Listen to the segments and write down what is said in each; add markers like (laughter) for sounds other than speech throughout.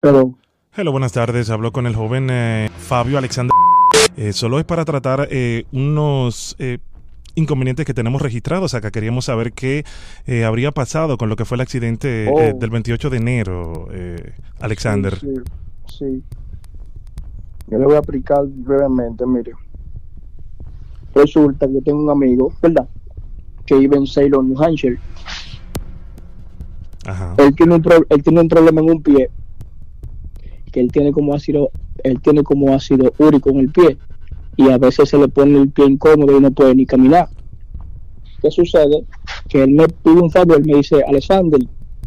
Pero, Hello, buenas tardes. Hablo con el joven eh, Fabio Alexander. Eh, solo es para tratar eh, unos eh, inconvenientes que tenemos registrados acá. Queríamos saber qué eh, habría pasado con lo que fue el accidente eh, Oh. del 28 de enero, eh, Alexander. Sí, sí. Yo le voy a explicar brevemente, mire. Resulta que yo tengo un amigo, ¿verdad? Que vive en Salem, New Hampshire. Ajá. Él tiene un, pro- él tiene un problema en un pie. Que él tiene como ácido, él tiene como ácido úrico en el pie. Y a veces se le pone el pie incómodo y no puede ni caminar. ¿Qué sucede? Que él me pide un favor, me dice, Alexander,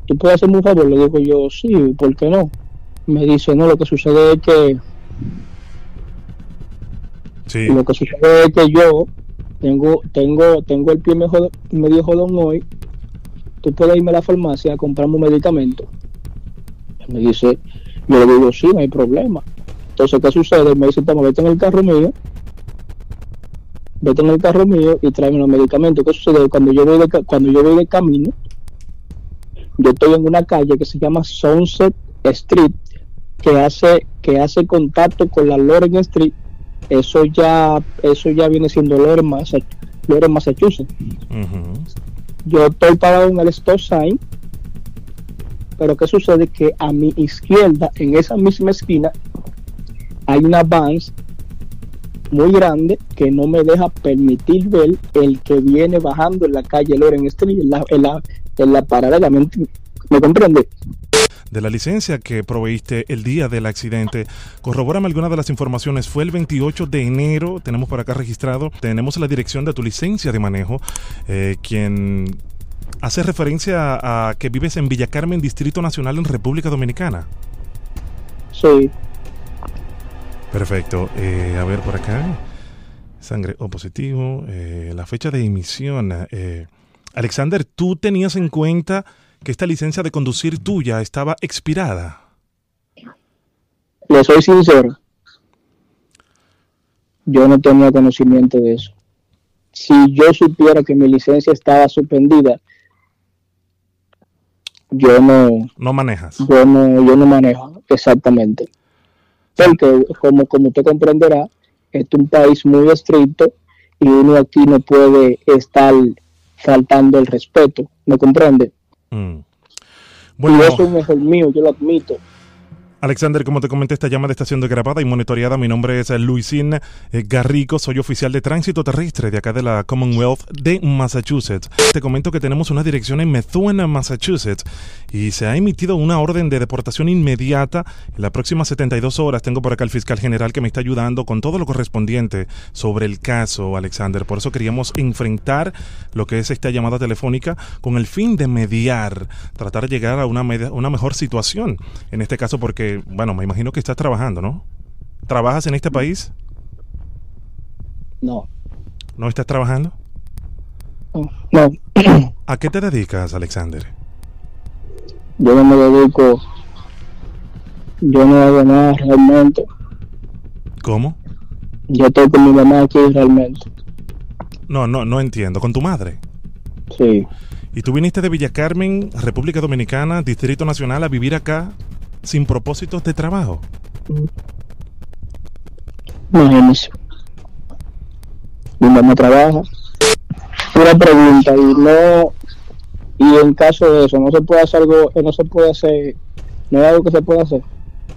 ¿tú puedes hacerme un favor? Le digo yo, sí, ¿por qué no? Me dice, no, lo que sucede es que Sí. lo que sucede es que yo tengo tengo tengo el pie medio, medio jodón hoy. Tú puedes irme a la farmacia a comprarme un medicamento. Me dice, yo le digo, sí, no hay problema. Entonces, ¿qué sucede? Me dice, toma, vete en el carro mío, vete en el carro mío y tráeme los medicamentos. ¿Qué sucede? Cuando yo voy de, cuando yo voy de camino, yo estoy en una calle que se llama Sunset Street, que hace, que hace contacto con la Loren Street. Eso ya, eso ya viene siendo Loren, Massa- Loren, Massachusetts. Yo estoy parado en el stop sign, pero ¿qué sucede? Que a mi izquierda, en esa misma esquina, hay una vans muy grande que no me deja permitir ver el que viene bajando en la calle Loren Street, en la, en la, en la paralela. ¿Me, ¿Me comprende? De la licencia que proveíste el día del accidente, corrobórame alguna de las informaciones. Fue el 28 de enero, tenemos por acá registrado, tenemos la dirección de tu licencia de manejo, eh, quien hace referencia a que vives en Villa Carmen, Distrito Nacional en República Dominicana. Sí, Perfecto. Eh, a ver por acá. Sangre O positivo. eh, la fecha de emisión. eh, Alexander, ¿tú tenías en cuenta que esta licencia de conducir tuya estaba expirada? le soy sincero. Yo no tenía conocimiento de eso. Si yo supiera que mi licencia estaba suspendida, yo no, No manejas. yo no, yo no manejo exactamente. Porque como, como usted comprenderá, este es un país muy estricto y uno aquí no puede estar faltando el respeto, ¿me comprende? Mm. y Bueno, eso es error mío, yo lo admito. Alexander, como te comenté, esta llamada está siendo grabada y monitoreada. Mi nombre es eh, Luisín eh, Garrico, soy oficial de tránsito terrestre de acá de la Commonwealth de Massachusetts. Te comento que tenemos una dirección en Methuen, Massachusetts, y se ha emitido una orden de deportación inmediata en las próximas 72 horas. Tengo por acá el fiscal general que me está ayudando con todo lo correspondiente sobre el caso, Alexander. Por eso queríamos enfrentar lo que es esta llamada telefónica con el fin de mediar, tratar de llegar a una, una mejor situación. En este caso, porque, bueno, me imagino que estás trabajando, ¿no? ¿Trabajas en este país? No, ¿No estás trabajando? no, no. ¿A qué te dedicas, Alexander? yo no me dedico, yo no hago nada realmente. ¿Cómo? Yo estoy con mi mamá aquí realmente. No, no, no entiendo. ¿Con tu madre? Sí, ¿Y tú viniste de Villa Carmen, República Dominicana, Distrito Nacional, a vivir acá sin propósitos de trabajo? imagínese. Mi mamá trabaja. Una pregunta, y no, y en caso de eso, no se puede hacer algo, no se puede hacer, no hay algo que se pueda hacer.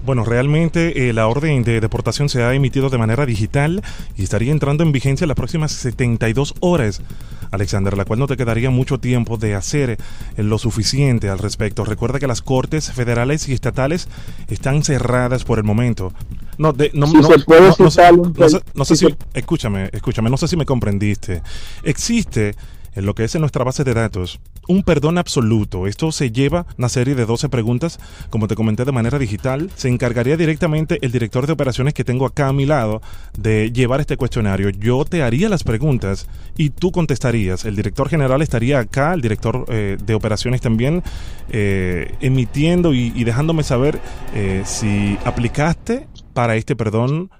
Bueno, realmente eh, la orden de deportación se ha emitido de manera digital y estaría entrando en vigencia en las próximas 72 horas, Alexander, la cual no te quedaría mucho tiempo de hacer eh, lo suficiente al respecto. Recuerda que las cortes federales y estatales están cerradas por el momento. No, de- no, Si no- se puede no- no sé- citar un no sé- per- no sé si si, se- escúchame, escúchame, no sé si me comprendiste. Existe en lo que es en nuestra base de datos un perdón absoluto. Esto se lleva una serie de 12 preguntas, como te comenté de manera digital. Se encargaría directamente el director de operaciones que tengo acá a mi lado de llevar este cuestionario. Yo te haría las preguntas y tú contestarías. El director general estaría acá, el director eh, de operaciones también, eh, emitiendo y, dejándome saber eh, si aplicaste para este perdón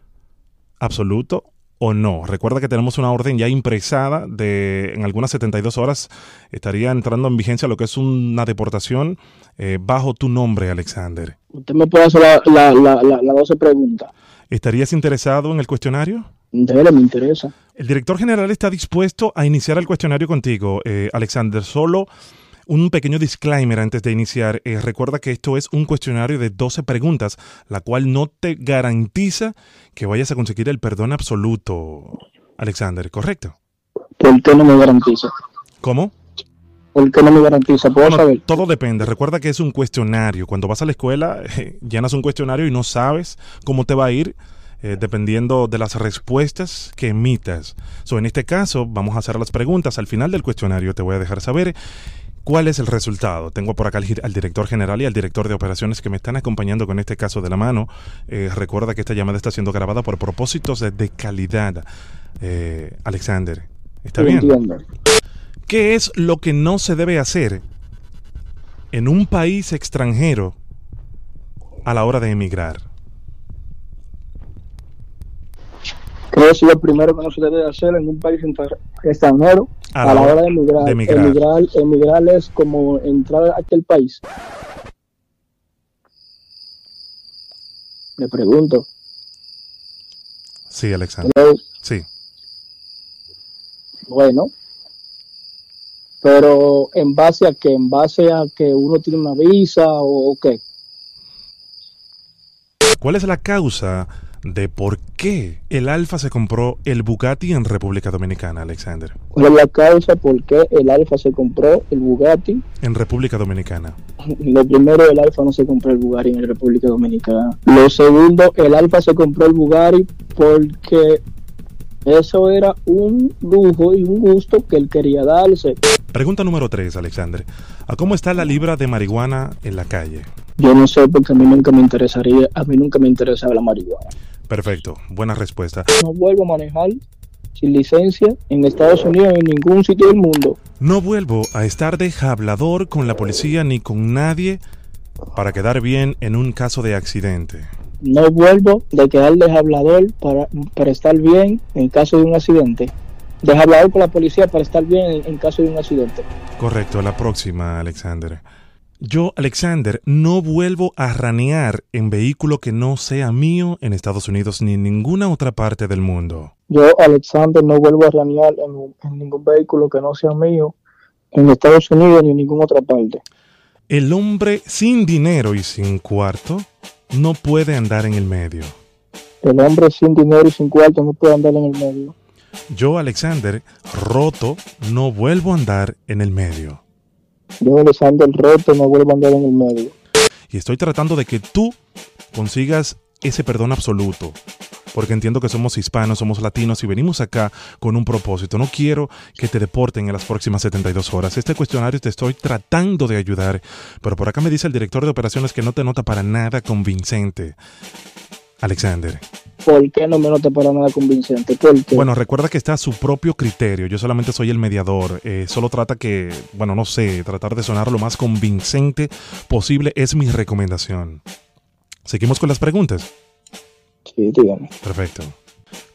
absoluto o no. Recuerda que tenemos una orden ya impresada de en algunas 72 horas estaría entrando en vigencia lo que es una deportación eh, bajo tu nombre, Alexander. Usted me puede hacer la, la, la, la 12 preguntas. ¿Estarías interesado en el cuestionario? Dele, me interesa. El director general está dispuesto a iniciar el cuestionario contigo, eh, Alexander. Solo un pequeño disclaimer antes de iniciar. Eh, recuerda que esto es un cuestionario de 12 preguntas, la cual no te garantiza que vayas a conseguir el perdón absoluto, Alexander, ¿correcto? ¿Por qué no me garantiza? ¿Cómo? ¿Por qué no me garantiza? ¿Puedo Bueno, saber? todo depende. Recuerda que es un cuestionario. Cuando vas a la escuela, (laughs) eh, llenas un cuestionario y no sabes cómo te va a ir eh, dependiendo de las respuestas que emitas. So, en este caso, vamos a hacer las preguntas. Al final del cuestionario te voy a dejar saber cuál es el resultado. Tengo por acá al, director general y al director de operaciones que me están acompañando con este caso de la mano. Eh, recuerda que esta llamada está siendo grabada por propósitos de, de calidad. Eh, Alexander, ¿está bien? entiendo. ¿Qué es lo que no se debe hacer en un país extranjero a la hora de emigrar? Creo que es lo primero que no se debe hacer en un país extranjero A a, la hora hora de emigrar. de emigrar. Emigrar, emigrar es como entrar a aquel país. Le pregunto. Sí, Alexander. hello, Sí. Bueno, pero en base a que, en base a que uno tiene una visa o, o qué. ¿Cuál es la causa de por qué el Alfa se compró el Bugatti en República Dominicana, Alexander? ¿Cuál es la causa por qué el Alfa se compró el Bugatti? En República Dominicana. Lo primero, el Alfa no se compró el Bugatti en República Dominicana. Lo segundo, el Alfa se compró el Bugatti porque eso era un lujo y un gusto que él quería darse. Pregunta número 3, Alexander. ¿A cómo está la libra de marihuana en la calle? Yo no sé porque a mí nunca me interesaría, a mí nunca me interesaba la marihuana. Perfecto, buena respuesta. No vuelvo a manejar sin licencia en Estados Unidos ni en ningún sitio del mundo. No vuelvo a estar de hablador con la policía ni con nadie para quedar bien en un caso de accidente. No vuelvo de quedar de hablador para, para estar bien en caso de un accidente. De hablador con la policía para estar bien en, en caso de un accidente. Correcto, la próxima, Alexander. Yo, Alexander, no vuelvo a ranear en vehículo que no sea mío en Estados Unidos ni en ninguna otra parte del mundo. Yo, Alexander, no vuelvo a ranear en, en ningún vehículo que no sea mío en Estados Unidos ni en ninguna otra parte. El hombre sin dinero y sin cuarto no puede andar en el medio. El hombre sin dinero y sin cuarto no puede andar en el medio. Yo, Alexander, roto, no vuelvo a andar en el medio. Yo, Alexander, roto, no vuelvo a andar en el medio. Y estoy tratando de que tú consigas ese perdón absoluto. Porque entiendo que somos hispanos, somos latinos y venimos acá con un propósito. No quiero que te deporten en las próximas 72 horas. Este cuestionario te estoy tratando de ayudar. Pero por acá me dice el director de operaciones que no te nota para nada convincente. Alexander. ¿Por qué no me nota para nada convincente? Porque Bueno, recuerda que está a su propio criterio. Yo solamente soy el mediador. Eh, solo trata que, bueno, no sé, tratar de sonar lo más convincente posible es mi recomendación. Seguimos con las preguntas. Sí, dígame. Perfecto.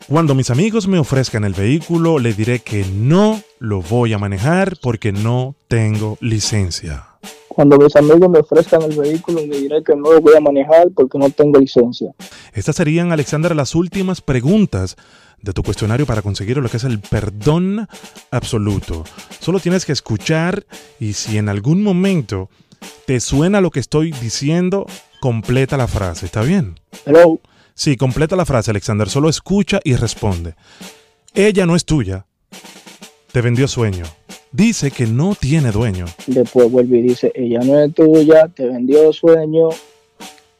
Cuando mis amigos me ofrezcan el vehículo, le diré que no lo voy a manejar porque no tengo licencia. Cuando mis amigos me ofrezcan el vehículo, le diré que no lo voy a manejar porque no tengo licencia. Estas serían, Alexander, las últimas preguntas de tu cuestionario para conseguir lo que es el perdón absoluto. Solo tienes que escuchar y si en algún momento te suena lo que estoy diciendo, completa la frase. ¿Está bien? Hello. Sí, completa la frase, Alexander. Solo escucha y responde. Ella no es tuya. Te vendió sueño. Dice que no tiene dueño. Después vuelve y dice, ella no es tuya, te vendió sueño.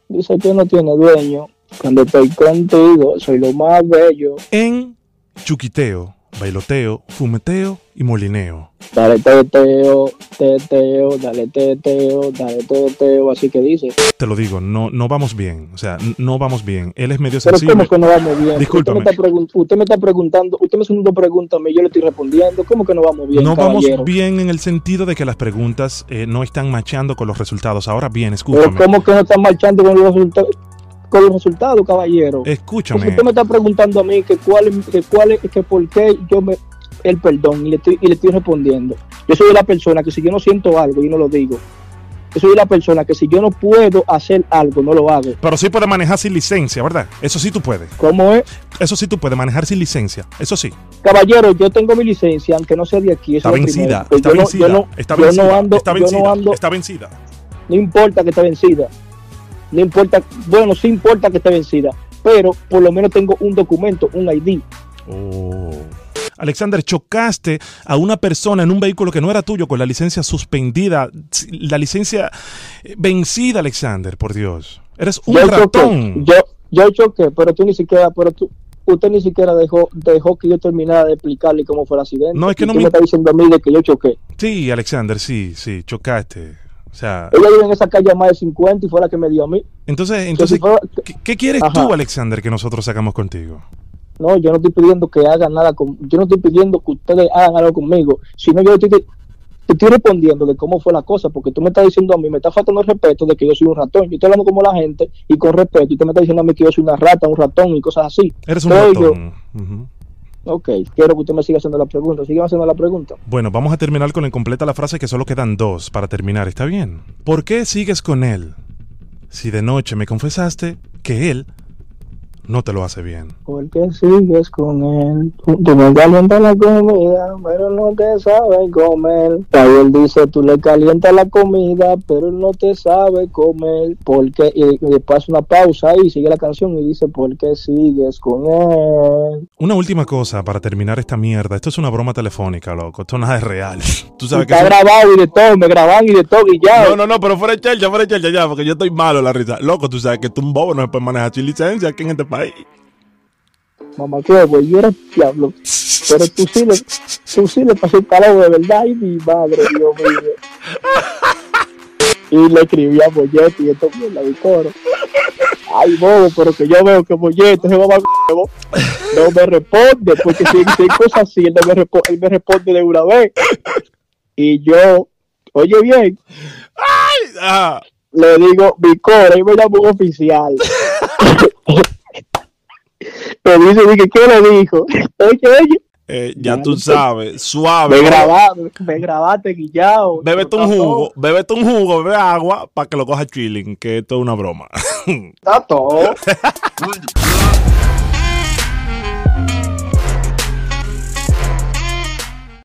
Dice que no tiene dueño. Cuando estoy contigo, soy lo más bello. En chuquiteo, bailoteo, fumeteo y molineo. Dale teteo, teteo, dale teteo, dale teteo. Así que dice. Te lo digo, no, no vamos bien. O sea, no vamos bien. Él es medio Pero sensible. ¿cómo que no vamos bien? Discúlpame. Usted me, está pregun- usted me está preguntando, usted me está haciendo preguntas yo le estoy respondiendo. ¿Cómo que no vamos bien, no vamos bien en el sentido de que las preguntas eh, no están machando con los resultados. Ahora bien, Pero escúchame. ¿cómo que no están marchando con los resultados, con los resultados, caballero? Escúchame. usted me está preguntando a mí que cuál, que cuál, que por qué yo me el perdón y le estoy, y le estoy respondiendo. Yo soy la persona que si yo no siento algo, yo no lo digo. Yo soy la persona que si yo no puedo hacer algo, no lo hago. Pero sí puede manejar sin licencia, ¿verdad? Eso sí tú puedes. ¿Cómo es? Eso sí tú puedes manejar sin licencia. Eso sí. Caballero, yo tengo mi licencia, aunque no sea de aquí. Está es vencida. primero. Está Yo no- vencida. yo no- Está yo no vencida. ando- Está yo no vencida. ando- Está vencida. No importa que esté vencida. No importa, bueno, sí importa que esté vencida, pero por lo menos tengo un documento, un ID. Oh. Alexander, chocaste a una persona en un vehículo que no era tuyo con la licencia suspendida, la licencia eh, vencida, Alexander, por Dios. Eres un yo ratón. choqué, yo, yo choqué, pero tú ni siquiera, pero tú, usted ni siquiera dejó, dejó que yo terminara de explicarle cómo fue el accidente. No, es que no me- me estás diciendo a mí de que yo choqué. Sí, Alexander, sí, sí, chocaste. O sea, Ella vive en esa calle a más de 50 y fue la que me dio a mí. entonces, si entonces fuera- ¿qué, qué quieres Ajá. tú, Alexander, que nosotros hagamos contigo? No, yo no estoy pidiendo que hagan nada con, yo no estoy pidiendo que ustedes hagan algo conmigo, sino yo estoy, te estoy respondiendo de cómo fue la cosa, porque tú me estás diciendo a mí, me está faltando el respeto de que yo soy un ratón. Yo estoy hablando como la gente y con respeto, y tú me estás diciendo a mí que yo soy una rata, un ratón y cosas así. Eres un yo. ratón. Ujú. Ok, quiero que usted me siga haciendo la pregunta. Sigue haciendo la pregunta. Bueno, vamos a terminar con el completa la frase que solo quedan dos para terminar, ¿está bien? ¿Por qué sigues con él? Si de noche me confesaste que él no te lo hace bien. ¿Por qué sigues con él? Tú me calientas la comida, pero no te sabe comer. Él dice, tú le calientas la comida, pero no te sabe comer. Porque y, y después una pausa ahí, sigue la canción y dice, ¿por qué sigues con él? Una última cosa para terminar esta mierda. Esto es una broma telefónica, loco. Esto nada es real. (laughs) Tú sabes que Está grabado y de todo, me graban y de todo y ya. No, no, no, pero fuera de chelcha, fuera de chelcha ya, porque yo estoy malo la risa. Loco, tú sabes que tú un bobo no se puede manejar sin licencia aquí en Mamá, que güey, yo era diablo. Pero tú sí le, tú sí le pasé el calor de verdad y mi madre, Dios mío. Y le escribí a Bollete y esto mierda mi coro. Ay, bobo, pero que yo veo que Bollete se va a. No me responde, porque si, hay cosas así, él, no me, respo- él me responde de una vez. Y yo, oye bien, Ah, le digo, mi coro, y me llamo un oficial. (laughs) me dice, dije, ¿qué le dijo? Oye, oye. eh, ya tú sabes, suave. Me grabaste, me grabaste guillado. Bébete un jugo, bébete un jugo, bebe agua para que lo coja chilling, que esto es una broma. Está todo. (laughs)